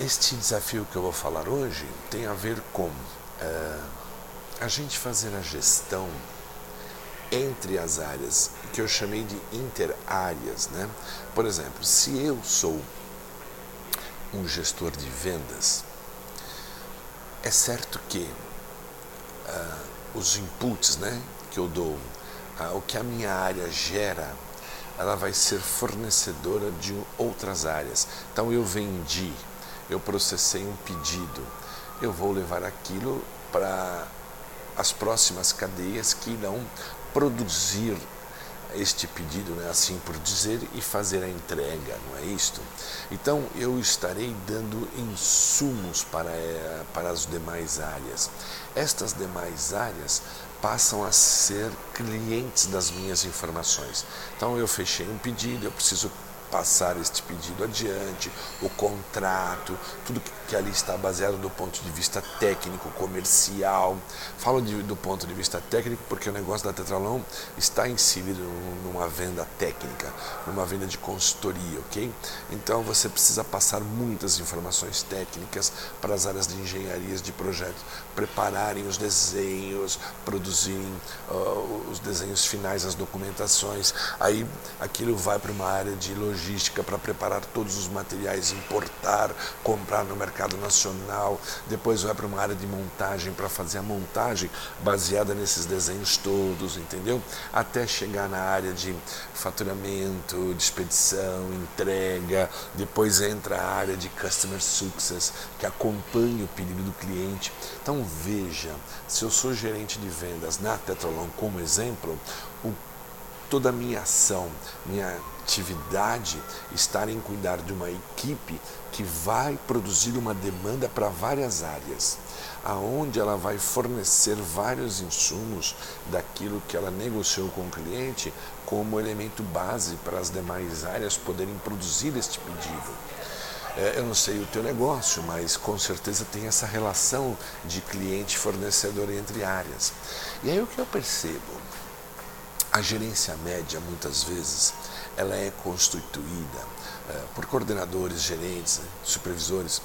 este desafio que eu vou falar hoje tem a ver com uh, a gente fazer a gestão entre as áreas que eu chamei de interáreas, né? Por exemplo, se eu sou um gestor de vendas, é certo que uh, os inputs, né, que eu dou, uh, o que a minha área gera ela vai ser fornecedora de outras áreas. Então eu vendi, eu processei um pedido, eu vou levar aquilo para as próximas cadeias que irão produzir este pedido, né, assim por dizer, e fazer a entrega, não é isto? Então eu estarei dando insumos para, eh, para as demais áreas. Estas demais áreas passam a ser clientes das minhas informações. Então eu fechei um pedido, eu preciso passar este pedido adiante, o contrato, tudo que ali está baseado do ponto de vista técnico, comercial. Falo de, do ponto de vista técnico porque o negócio da Tetralon está inserido numa venda técnica, numa venda de consultoria, ok? Então você precisa passar muitas informações técnicas para as áreas de engenharias de projetos, prepararem os desenhos, produzirem uh, os desenhos finais, as documentações. Aí aquilo vai para uma área de logística logística para preparar todos os materiais, importar, comprar no mercado nacional, depois vai para uma área de montagem para fazer a montagem baseada nesses desenhos todos, entendeu? Até chegar na área de faturamento, de expedição, entrega, depois entra a área de customer success, que acompanha o pedido do cliente. Então veja, se eu sou gerente de vendas na Tetralon como exemplo, o toda a minha ação, minha atividade estar em cuidar de uma equipe que vai produzir uma demanda para várias áreas, aonde ela vai fornecer vários insumos daquilo que ela negociou com o cliente como elemento base para as demais áreas poderem produzir este pedido. É, eu não sei o teu negócio, mas com certeza tem essa relação de cliente-fornecedor entre áreas. E aí o que eu percebo? A gerência média, muitas vezes, ela é constituída uh, por coordenadores, gerentes, supervisores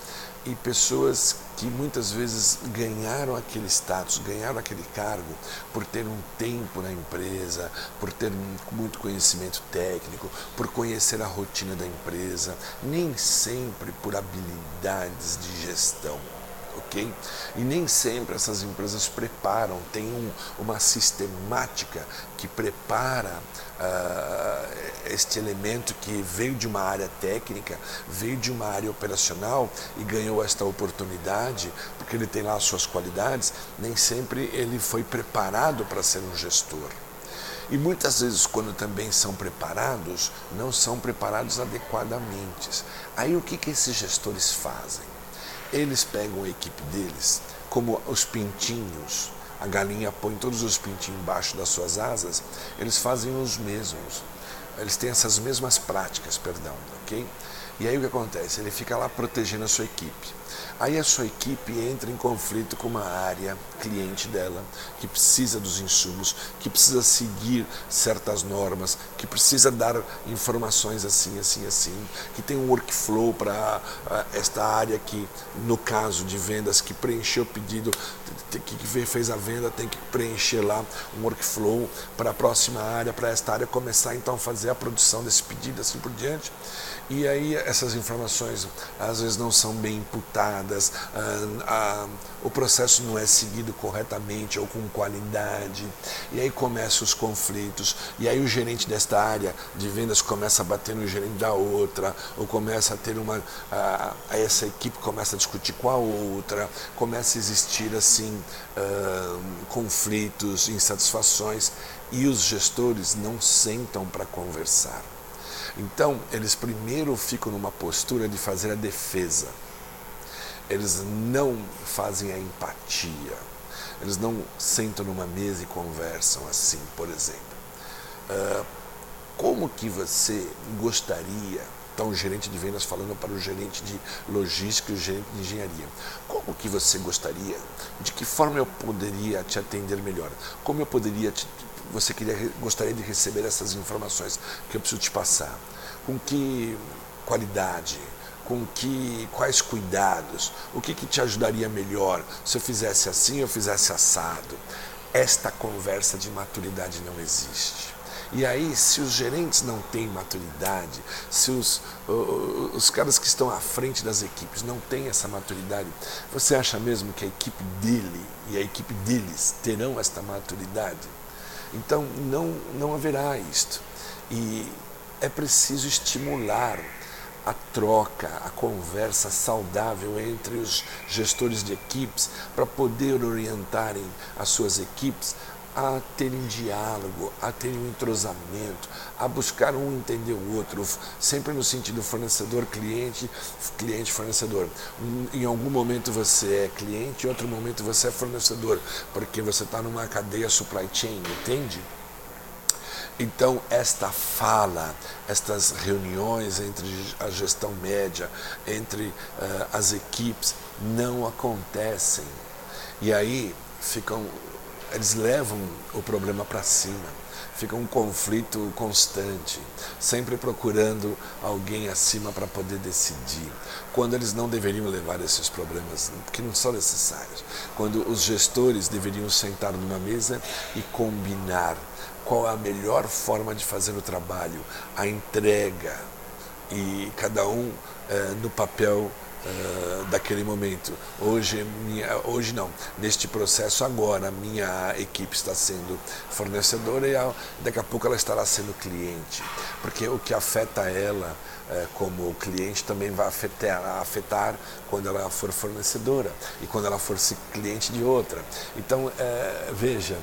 e pessoas que muitas vezes ganharam aquele status, ganharam aquele cargo por ter um tempo na empresa, por ter muito conhecimento técnico, por conhecer a rotina da empresa, nem sempre por habilidades de gestão ok? E nem sempre essas empresas preparam, tem um, uma sistemática que prepara uh, este elemento que veio de uma área técnica, veio de uma área operacional e ganhou esta oportunidade, porque ele tem lá as suas qualidades, nem sempre ele foi preparado para ser um gestor. E muitas vezes, quando também são preparados, não são preparados adequadamente. Aí o que, que esses gestores fazem? Eles pegam a equipe deles, como os pintinhos, a galinha põe todos os pintinhos embaixo das suas asas, eles fazem os mesmos. Eles têm essas mesmas práticas, perdão, ok? E aí o que acontece? Ele fica lá protegendo a sua equipe. Aí a sua equipe entra em conflito com uma área cliente dela que precisa dos insumos, que precisa seguir certas normas, que precisa dar informações assim, assim, assim, que tem um workflow para uh, esta área que, no caso de vendas, que preencheu o pedido, que fez a venda, tem que preencher lá um workflow para a próxima área, para esta área começar então a fazer a produção desse pedido, assim por diante. E aí essas informações às vezes não são bem imputadas, ah, o processo não é seguido corretamente ou com qualidade, e aí começam os conflitos, e aí o gerente desta área de vendas começa a bater no gerente da outra, ou começa a ter uma. Ah, essa equipe começa a discutir com a outra, começa a existir assim ah, conflitos, insatisfações, e os gestores não sentam para conversar. Então, eles primeiro ficam numa postura de fazer a defesa. Eles não fazem a empatia. Eles não sentam numa mesa e conversam assim, por exemplo. Uh, como que você gostaria, então o gerente de vendas falando para o gerente de logística e o gerente de engenharia, como que você gostaria, de que forma eu poderia te atender melhor, como eu poderia te, você queria, gostaria de receber essas informações que eu preciso te passar? Com que qualidade? com que quais cuidados, o que, que te ajudaria melhor se eu fizesse assim ou fizesse assado. Esta conversa de maturidade não existe. E aí, se os gerentes não têm maturidade, se os, os caras que estão à frente das equipes não têm essa maturidade, você acha mesmo que a equipe dele e a equipe deles terão esta maturidade? Então, não, não haverá isto. E é preciso estimular a troca, a conversa saudável entre os gestores de equipes para poder orientarem as suas equipes a terem diálogo, a terem um entrosamento, a buscar um entender o outro, sempre no sentido fornecedor-cliente, cliente-fornecedor. Em algum momento você é cliente, em outro momento você é fornecedor, porque você está numa cadeia supply chain, entende? Então, esta fala, estas reuniões entre a gestão média, entre uh, as equipes, não acontecem. E aí ficam, eles levam o problema para cima. Fica um conflito constante, sempre procurando alguém acima para poder decidir, quando eles não deveriam levar esses problemas, que não são necessários. Quando os gestores deveriam sentar numa mesa e combinar qual a melhor forma de fazer o trabalho, a entrega e cada um é, no papel daquele momento. Hoje, minha, hoje não, neste processo agora, minha equipe está sendo fornecedora e daqui a pouco ela estará sendo cliente, porque o que afeta ela como cliente também vai afetar, afetar quando ela for fornecedora e quando ela for cliente de outra. Então, veja,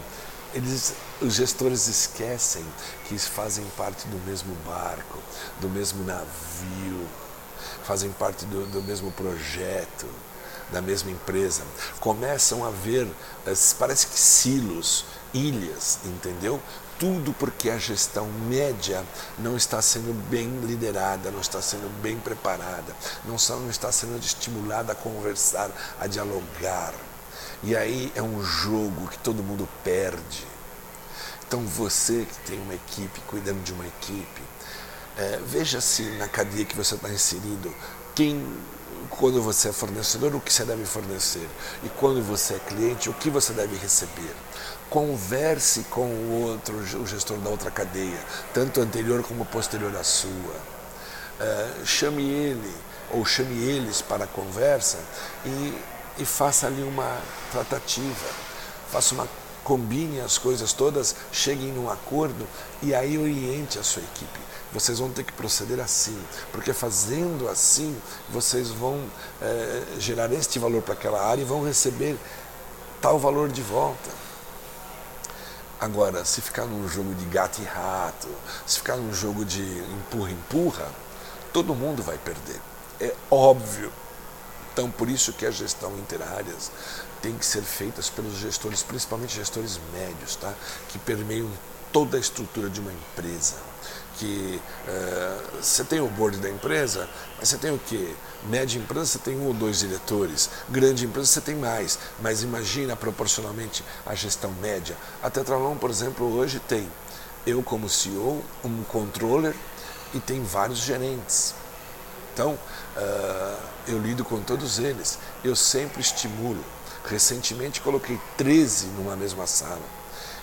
eles, os gestores esquecem que fazem parte do mesmo barco, do mesmo navio, fazem parte do, do mesmo projeto, da mesma empresa. Começam a ver, eh, parece que silos, ilhas, entendeu? Tudo porque a gestão média não está sendo bem liderada, não está sendo bem preparada, não está sendo estimulada a conversar, a dialogar. E aí é um jogo que todo mundo perde. Então você que tem uma equipe, cuidando de uma equipe, é, veja se na cadeia que você está inserido, quem, quando você é fornecedor, o que você deve fornecer. E quando você é cliente, o que você deve receber. Converse com o outro, o gestor da outra cadeia, tanto anterior como posterior à sua. É, chame ele ou chame eles para a conversa e e faça ali uma tratativa, faça uma combine as coisas todas, cheguem num acordo e aí oriente a sua equipe. Vocês vão ter que proceder assim, porque fazendo assim, vocês vão é, gerar este valor para aquela área e vão receber tal valor de volta. Agora, se ficar num jogo de gato e rato, se ficar num jogo de empurra-empurra, todo mundo vai perder. É óbvio. Então, por isso que a gestão interáreas tem que ser feita pelos gestores, principalmente gestores médios, tá? que permeiam toda a estrutura de uma empresa. Que uh, você tem o board da empresa, mas você tem o quê? Média empresa você tem um ou dois diretores, grande empresa você tem mais, mas imagina proporcionalmente a gestão média. A Tetralon, por exemplo, hoje tem eu como CEO, um controller e tem vários gerentes. Então, uh, eu lido com todos eles. Eu sempre estimulo. Recentemente coloquei 13 numa mesma sala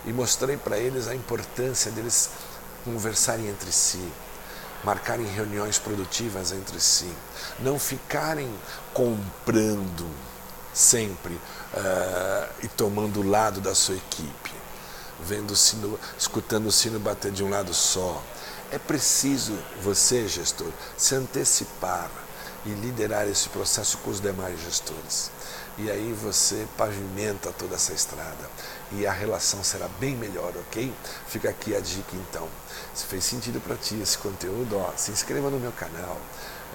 e mostrei para eles a importância deles conversarem entre si, marcarem reuniões produtivas entre si, não ficarem comprando sempre uh, e tomando o lado da sua equipe, vendo o sino, escutando o sino bater de um lado só. É preciso você, gestor, se antecipar e liderar esse processo com os demais gestores. E aí você pavimenta toda essa estrada e a relação será bem melhor, ok? Fica aqui a dica então. Se fez sentido para ti esse conteúdo, ó, se inscreva no meu canal,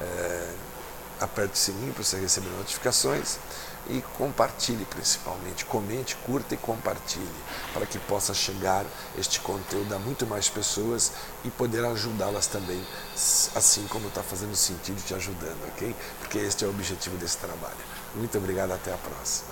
é, aperte o sininho para você receber notificações e compartilhe principalmente, comente, curta e compartilhe, para que possa chegar este conteúdo a muito mais pessoas e poder ajudá-las também, assim como está fazendo sentido te ajudando, ok? Porque este é o objetivo desse trabalho. Muito obrigado, até a próxima.